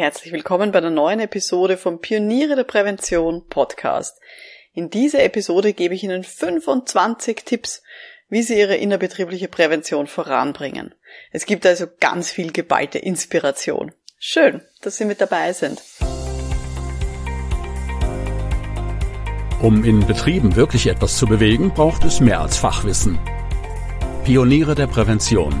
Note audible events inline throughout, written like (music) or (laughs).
Herzlich willkommen bei der neuen Episode vom Pioniere der Prävention Podcast. In dieser Episode gebe ich Ihnen 25 Tipps, wie Sie Ihre innerbetriebliche Prävention voranbringen. Es gibt also ganz viel geballte Inspiration. Schön, dass Sie mit dabei sind. Um in Betrieben wirklich etwas zu bewegen, braucht es mehr als Fachwissen. Pioniere der Prävention.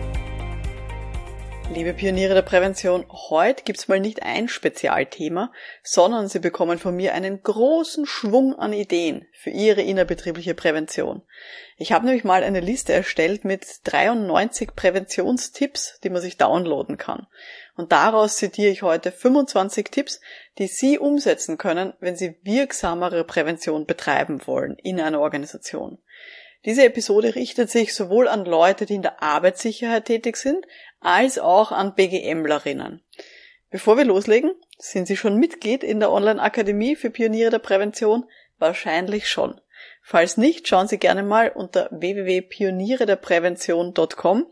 Liebe Pioniere der Prävention, heute gibt's mal nicht ein Spezialthema, sondern Sie bekommen von mir einen großen Schwung an Ideen für Ihre innerbetriebliche Prävention. Ich habe nämlich mal eine Liste erstellt mit 93 Präventionstipps, die man sich downloaden kann. Und daraus zitiere ich heute 25 Tipps, die Sie umsetzen können, wenn Sie wirksamere Prävention betreiben wollen in einer Organisation. Diese Episode richtet sich sowohl an Leute, die in der Arbeitssicherheit tätig sind, als auch an BGMlerinnen. Bevor wir loslegen, sind Sie schon Mitglied in der Online-Akademie für Pioniere der Prävention? Wahrscheinlich schon. Falls nicht, schauen Sie gerne mal unter www.pionierederprävention.com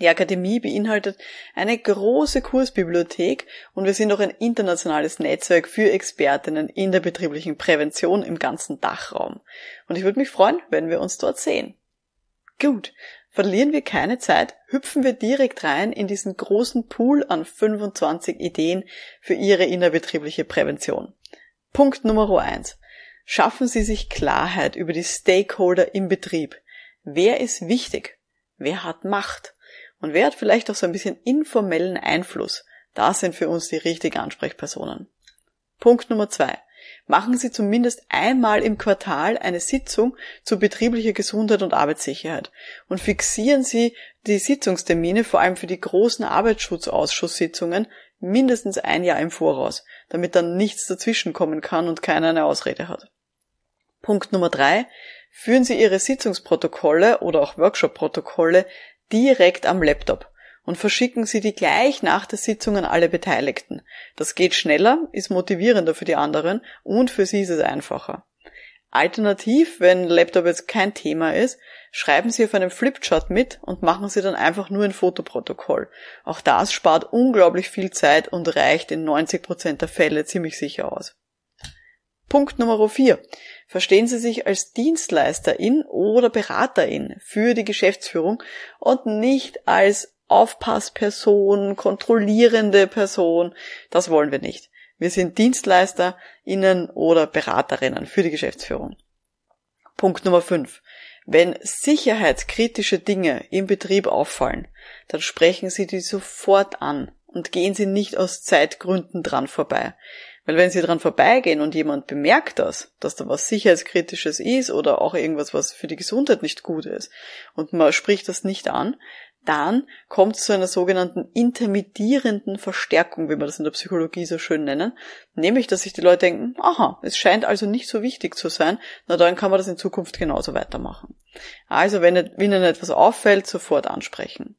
die Akademie beinhaltet eine große Kursbibliothek und wir sind auch ein internationales Netzwerk für Expertinnen in der betrieblichen Prävention im ganzen Dachraum. Und ich würde mich freuen, wenn wir uns dort sehen. Gut, verlieren wir keine Zeit, hüpfen wir direkt rein in diesen großen Pool an 25 Ideen für Ihre innerbetriebliche Prävention. Punkt Nummer eins: Schaffen Sie sich Klarheit über die Stakeholder im Betrieb. Wer ist wichtig? Wer hat Macht? Und wer hat vielleicht auch so ein bisschen informellen Einfluss? Das sind für uns die richtigen Ansprechpersonen. Punkt Nummer zwei. Machen Sie zumindest einmal im Quartal eine Sitzung zu betrieblicher Gesundheit und Arbeitssicherheit und fixieren Sie die Sitzungstermine vor allem für die großen Arbeitsschutzausschusssitzungen mindestens ein Jahr im Voraus, damit dann nichts dazwischenkommen kann und keiner eine Ausrede hat. Punkt Nummer drei. Führen Sie Ihre Sitzungsprotokolle oder auch Workshop-Protokolle direkt am Laptop und verschicken Sie die gleich nach der Sitzung an alle Beteiligten. Das geht schneller, ist motivierender für die anderen und für Sie ist es einfacher. Alternativ, wenn Laptop jetzt kein Thema ist, schreiben Sie auf einem Flipchart mit und machen Sie dann einfach nur ein Fotoprotokoll. Auch das spart unglaublich viel Zeit und reicht in 90 Prozent der Fälle ziemlich sicher aus. Punkt Nummer 4. Verstehen Sie sich als Dienstleisterin oder Beraterin für die Geschäftsführung und nicht als Aufpassperson, kontrollierende Person. Das wollen wir nicht. Wir sind DienstleisterInnen oder Beraterinnen für die Geschäftsführung. Punkt Nummer 5. Wenn sicherheitskritische Dinge im Betrieb auffallen, dann sprechen Sie die sofort an und gehen Sie nicht aus Zeitgründen dran vorbei. Weil wenn sie dran vorbeigehen und jemand bemerkt das, dass da was Sicherheitskritisches ist oder auch irgendwas, was für die Gesundheit nicht gut ist, und man spricht das nicht an, dann kommt es zu einer sogenannten intermittierenden Verstärkung, wie wir das in der Psychologie so schön nennen, nämlich, dass sich die Leute denken, aha, es scheint also nicht so wichtig zu sein, na dann kann man das in Zukunft genauso weitermachen. Also, wenn Ihnen etwas auffällt, sofort ansprechen.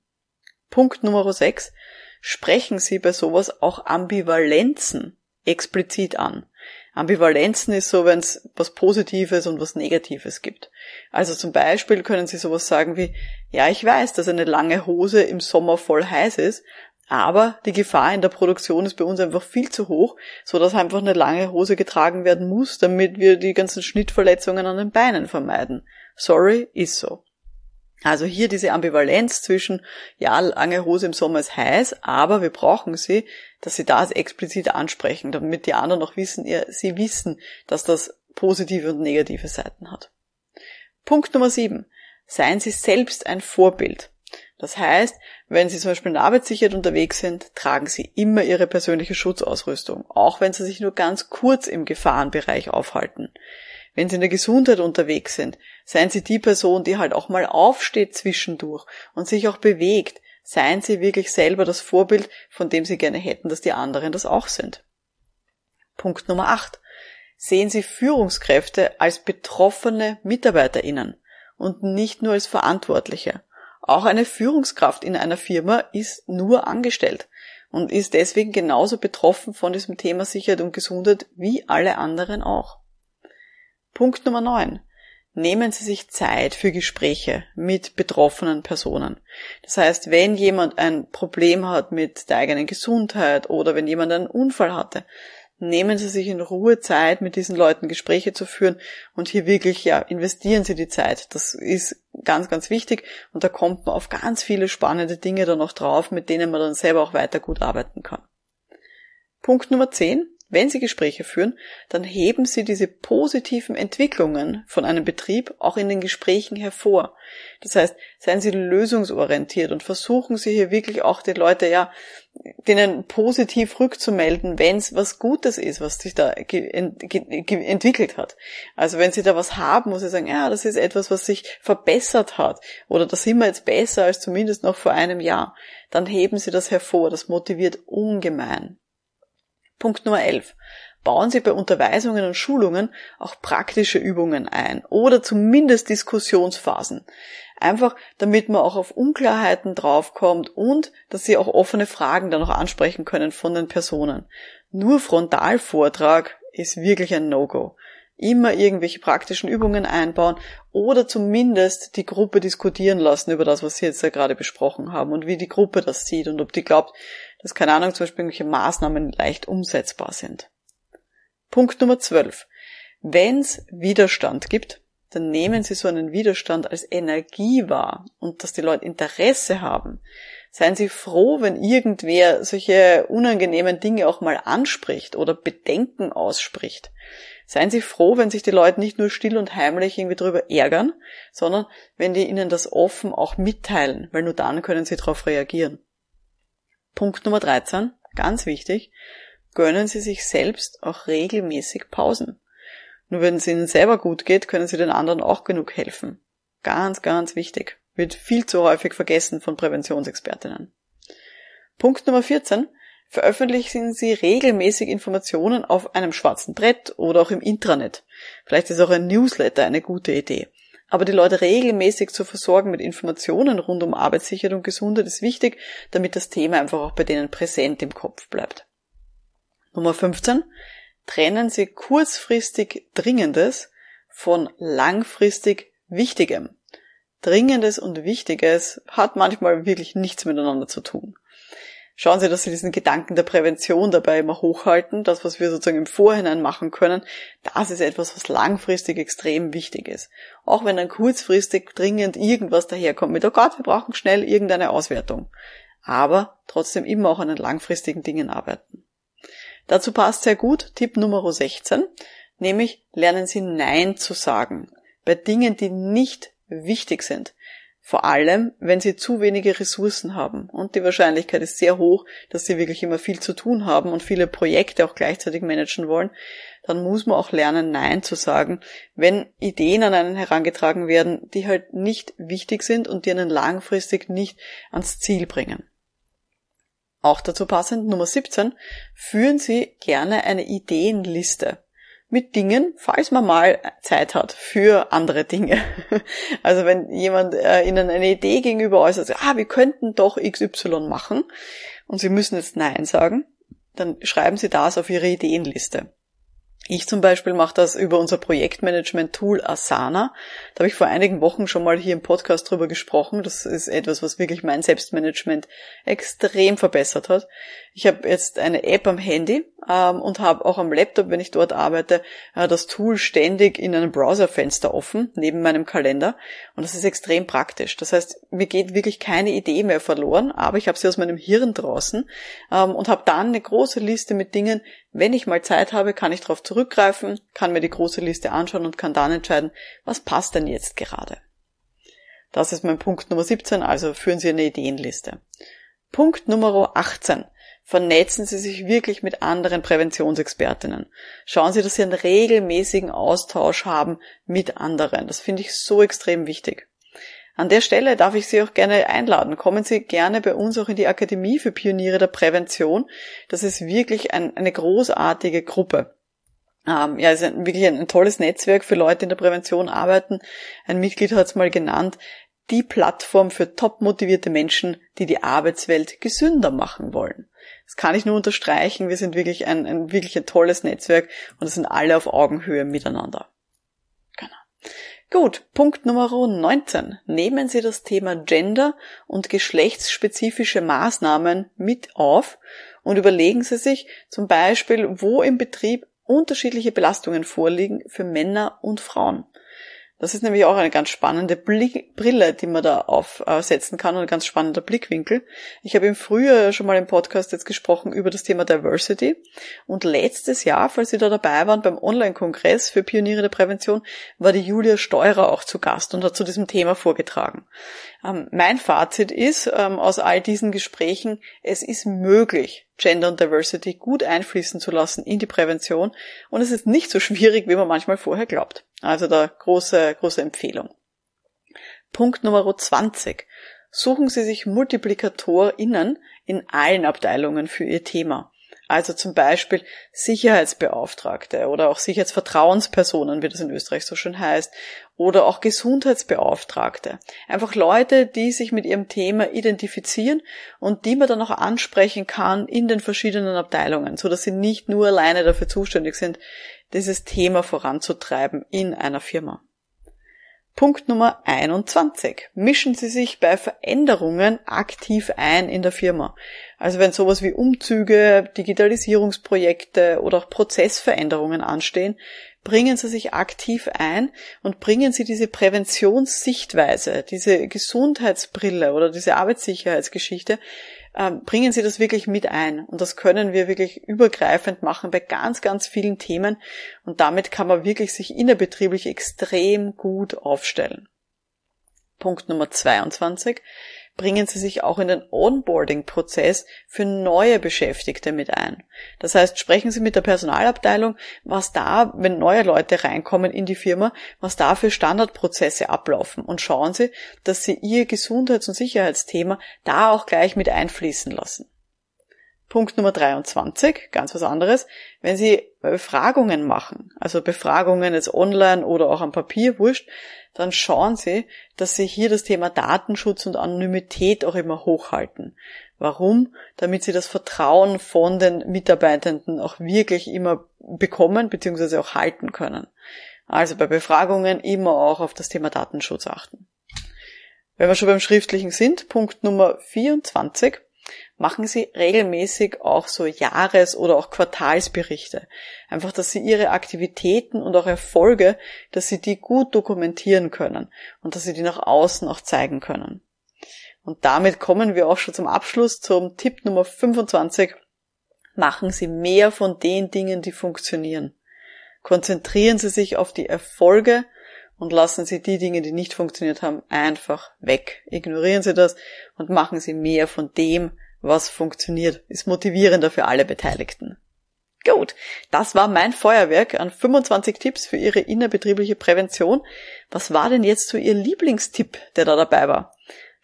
Punkt Nummer 6. Sprechen Sie bei sowas auch Ambivalenzen explizit an. Ambivalenzen ist so, wenn es was Positives und was Negatives gibt. Also zum Beispiel können Sie sowas sagen wie, ja, ich weiß, dass eine lange Hose im Sommer voll heiß ist, aber die Gefahr in der Produktion ist bei uns einfach viel zu hoch, so dass einfach eine lange Hose getragen werden muss, damit wir die ganzen Schnittverletzungen an den Beinen vermeiden. Sorry, ist so. Also hier diese Ambivalenz zwischen, ja, lange Hose im Sommer ist heiß, aber wir brauchen sie, dass sie das explizit ansprechen, damit die anderen auch wissen, ja, sie wissen, dass das positive und negative Seiten hat. Punkt Nummer sieben. Seien Sie selbst ein Vorbild. Das heißt, wenn Sie zum Beispiel in Arbeitssicherheit unterwegs sind, tragen Sie immer Ihre persönliche Schutzausrüstung, auch wenn Sie sich nur ganz kurz im Gefahrenbereich aufhalten. Wenn Sie in der Gesundheit unterwegs sind, seien Sie die Person, die halt auch mal aufsteht zwischendurch und sich auch bewegt. Seien Sie wirklich selber das Vorbild, von dem Sie gerne hätten, dass die anderen das auch sind. Punkt Nummer 8. Sehen Sie Führungskräfte als betroffene MitarbeiterInnen und nicht nur als Verantwortliche. Auch eine Führungskraft in einer Firma ist nur angestellt. und ist deswegen genauso betroffen von diesem Thema Sicherheit und Gesundheit wie alle anderen auch. Punkt Nummer 9. Nehmen Sie sich Zeit für Gespräche mit betroffenen Personen. Das heißt, wenn jemand ein Problem hat mit der eigenen Gesundheit oder wenn jemand einen Unfall hatte, nehmen Sie sich in Ruhe Zeit, mit diesen Leuten Gespräche zu führen und hier wirklich, ja, investieren Sie die Zeit. Das ist ganz, ganz wichtig und da kommt man auf ganz viele spannende Dinge dann noch drauf, mit denen man dann selber auch weiter gut arbeiten kann. Punkt Nummer 10. Wenn Sie Gespräche führen, dann heben Sie diese positiven Entwicklungen von einem Betrieb auch in den Gesprächen hervor. Das heißt, seien Sie lösungsorientiert und versuchen Sie hier wirklich auch die Leute, ja, denen positiv rückzumelden, wenn es was Gutes ist, was sich da entwickelt hat. Also wenn Sie da was haben, muss Sie sagen, ja, das ist etwas, was sich verbessert hat oder da sind wir jetzt besser als zumindest noch vor einem Jahr. Dann heben Sie das hervor. Das motiviert ungemein. Punkt Nummer 11. Bauen Sie bei Unterweisungen und Schulungen auch praktische Übungen ein oder zumindest Diskussionsphasen. Einfach, damit man auch auf Unklarheiten draufkommt und dass Sie auch offene Fragen dann noch ansprechen können von den Personen. Nur Frontalvortrag ist wirklich ein No-Go. Immer irgendwelche praktischen Übungen einbauen oder zumindest die Gruppe diskutieren lassen über das, was Sie jetzt ja gerade besprochen haben und wie die Gruppe das sieht und ob die glaubt, dass, keine Ahnung, zum Beispiel irgendwelche Maßnahmen leicht umsetzbar sind. Punkt Nummer 12. Wenn es Widerstand gibt, dann nehmen Sie so einen Widerstand als Energie wahr und dass die Leute Interesse haben. Seien Sie froh, wenn irgendwer solche unangenehmen Dinge auch mal anspricht oder Bedenken ausspricht. Seien Sie froh, wenn sich die Leute nicht nur still und heimlich irgendwie darüber ärgern, sondern wenn die Ihnen das offen auch mitteilen, weil nur dann können Sie darauf reagieren. Punkt Nummer 13, ganz wichtig, gönnen Sie sich selbst auch regelmäßig Pausen. Nur wenn es Ihnen selber gut geht, können Sie den anderen auch genug helfen. Ganz, ganz wichtig. Wird viel zu häufig vergessen von Präventionsexpertinnen. Punkt Nummer 14. Veröffentlichen Sie regelmäßig Informationen auf einem schwarzen Brett oder auch im Intranet. Vielleicht ist auch ein Newsletter eine gute Idee. Aber die Leute regelmäßig zu versorgen mit Informationen rund um Arbeitssicherheit und Gesundheit ist wichtig, damit das Thema einfach auch bei denen präsent im Kopf bleibt. Nummer 15. Trennen Sie kurzfristig Dringendes von langfristig Wichtigem. Dringendes und Wichtiges hat manchmal wirklich nichts miteinander zu tun schauen Sie, dass Sie diesen Gedanken der Prävention dabei immer hochhalten. Das, was wir sozusagen im Vorhinein machen können, das ist etwas, was langfristig extrem wichtig ist. Auch wenn dann kurzfristig dringend irgendwas daherkommt mit, oh Gott, wir brauchen schnell irgendeine Auswertung. Aber trotzdem immer auch an den langfristigen Dingen arbeiten. Dazu passt sehr gut Tipp Nummer 16, nämlich lernen Sie Nein zu sagen bei Dingen, die nicht wichtig sind. Vor allem, wenn sie zu wenige Ressourcen haben. Und die Wahrscheinlichkeit ist sehr hoch, dass sie wirklich immer viel zu tun haben und viele Projekte auch gleichzeitig managen wollen. Dann muss man auch lernen, Nein zu sagen, wenn Ideen an einen herangetragen werden, die halt nicht wichtig sind und die einen langfristig nicht ans Ziel bringen. Auch dazu passend Nummer 17, führen Sie gerne eine Ideenliste mit Dingen, falls man mal Zeit hat für andere Dinge. (laughs) Also wenn jemand äh, Ihnen eine Idee gegenüber äußert, ah, wir könnten doch XY machen und Sie müssen jetzt Nein sagen, dann schreiben Sie das auf Ihre Ideenliste. Ich zum Beispiel mache das über unser Projektmanagement-Tool Asana. Da habe ich vor einigen Wochen schon mal hier im Podcast drüber gesprochen. Das ist etwas, was wirklich mein Selbstmanagement extrem verbessert hat. Ich habe jetzt eine App am Handy ähm, und habe auch am Laptop, wenn ich dort arbeite, äh, das Tool ständig in einem Browserfenster offen, neben meinem Kalender. Und das ist extrem praktisch. Das heißt, mir geht wirklich keine Idee mehr verloren, aber ich habe sie aus meinem Hirn draußen ähm, und habe dann eine große Liste mit Dingen. Wenn ich mal Zeit habe, kann ich darauf zurückgreifen, kann mir die große Liste anschauen und kann dann entscheiden, was passt denn jetzt gerade. Das ist mein Punkt Nummer 17, also führen Sie eine Ideenliste. Punkt Nummer 18 vernetzen Sie sich wirklich mit anderen Präventionsexpertinnen. Schauen Sie, dass Sie einen regelmäßigen Austausch haben mit anderen. Das finde ich so extrem wichtig. An der Stelle darf ich Sie auch gerne einladen. Kommen Sie gerne bei uns auch in die Akademie für Pioniere der Prävention. Das ist wirklich ein, eine großartige Gruppe. Ähm, ja, es ist ein, wirklich ein, ein, tolles Netzwerk für Leute, die in der Prävention arbeiten. Ein Mitglied hat es mal genannt, die Plattform für top motivierte Menschen, die die Arbeitswelt gesünder machen wollen. Das kann ich nur unterstreichen. Wir sind wirklich ein, ein wirklich ein tolles Netzwerk und es sind alle auf Augenhöhe miteinander. Genau. Gut, Punkt Nummer 19. Nehmen Sie das Thema Gender und geschlechtsspezifische Maßnahmen mit auf und überlegen Sie sich zum Beispiel, wo im Betrieb unterschiedliche Belastungen vorliegen für Männer und Frauen. Das ist nämlich auch eine ganz spannende Brille, die man da aufsetzen kann und ein ganz spannender Blickwinkel. Ich habe im Frühjahr schon mal im Podcast jetzt gesprochen über das Thema Diversity und letztes Jahr, falls Sie da dabei waren beim Online-Kongress für Pioniere der Prävention, war die Julia Steurer auch zu Gast und hat zu diesem Thema vorgetragen. Ähm, mein Fazit ist ähm, aus all diesen Gesprächen, es ist möglich, Gender und Diversity gut einfließen zu lassen in die Prävention und es ist nicht so schwierig, wie man manchmal vorher glaubt. Also da große, große Empfehlung. Punkt Nummer 20. Suchen Sie sich MultiplikatorInnen in allen Abteilungen für Ihr Thema. Also zum Beispiel Sicherheitsbeauftragte oder auch Sicherheitsvertrauenspersonen, wie das in Österreich so schön heißt, oder auch Gesundheitsbeauftragte. Einfach Leute, die sich mit ihrem Thema identifizieren und die man dann auch ansprechen kann in den verschiedenen Abteilungen, so dass sie nicht nur alleine dafür zuständig sind, dieses Thema voranzutreiben in einer Firma. Punkt Nummer 21. Mischen Sie sich bei Veränderungen aktiv ein in der Firma. Also wenn sowas wie Umzüge, Digitalisierungsprojekte oder auch Prozessveränderungen anstehen, bringen Sie sich aktiv ein und bringen Sie diese Präventionssichtweise, diese Gesundheitsbrille oder diese Arbeitssicherheitsgeschichte bringen Sie das wirklich mit ein. Und das können wir wirklich übergreifend machen bei ganz, ganz vielen Themen. Und damit kann man wirklich sich innerbetrieblich extrem gut aufstellen. Punkt Nummer 22 bringen Sie sich auch in den Onboarding-Prozess für neue Beschäftigte mit ein. Das heißt, sprechen Sie mit der Personalabteilung, was da, wenn neue Leute reinkommen in die Firma, was da für Standardprozesse ablaufen und schauen Sie, dass Sie Ihr Gesundheits- und Sicherheitsthema da auch gleich mit einfließen lassen. Punkt Nummer 23, ganz was anderes, wenn Sie Befragungen machen, also Befragungen jetzt online oder auch am Papier, wurscht, dann schauen Sie, dass Sie hier das Thema Datenschutz und Anonymität auch immer hochhalten. Warum? Damit Sie das Vertrauen von den Mitarbeitenden auch wirklich immer bekommen bzw. auch halten können. Also bei Befragungen immer auch auf das Thema Datenschutz achten. Wenn wir schon beim Schriftlichen sind, Punkt Nummer 24, machen Sie regelmäßig auch so Jahres- oder auch Quartalsberichte. Einfach, dass Sie Ihre Aktivitäten und auch Erfolge, dass Sie die gut dokumentieren können und dass Sie die nach außen auch zeigen können. Und damit kommen wir auch schon zum Abschluss zum Tipp Nummer 25. Machen Sie mehr von den Dingen, die funktionieren. Konzentrieren Sie sich auf die Erfolge und lassen Sie die Dinge, die nicht funktioniert haben, einfach weg. Ignorieren Sie das und machen Sie mehr von dem, was funktioniert. Ist motivierender für alle Beteiligten. Gut, das war mein Feuerwerk an 25 Tipps für Ihre innerbetriebliche Prävention. Was war denn jetzt so Ihr Lieblingstipp, der da dabei war?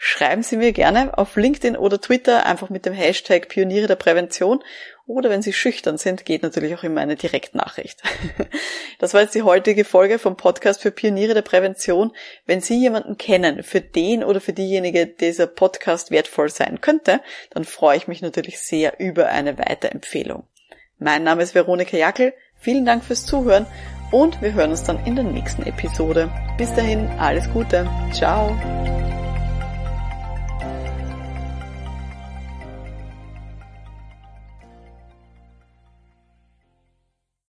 Schreiben Sie mir gerne auf LinkedIn oder Twitter einfach mit dem Hashtag Pioniere der Prävention oder wenn Sie schüchtern sind, geht natürlich auch immer eine Direktnachricht. (laughs) Das war jetzt die heutige Folge vom Podcast für Pioniere der Prävention. Wenn Sie jemanden kennen, für den oder für diejenige dieser Podcast wertvoll sein könnte, dann freue ich mich natürlich sehr über eine Weiterempfehlung. Mein Name ist Veronika Jackel. Vielen Dank fürs Zuhören und wir hören uns dann in der nächsten Episode. Bis dahin, alles Gute. Ciao.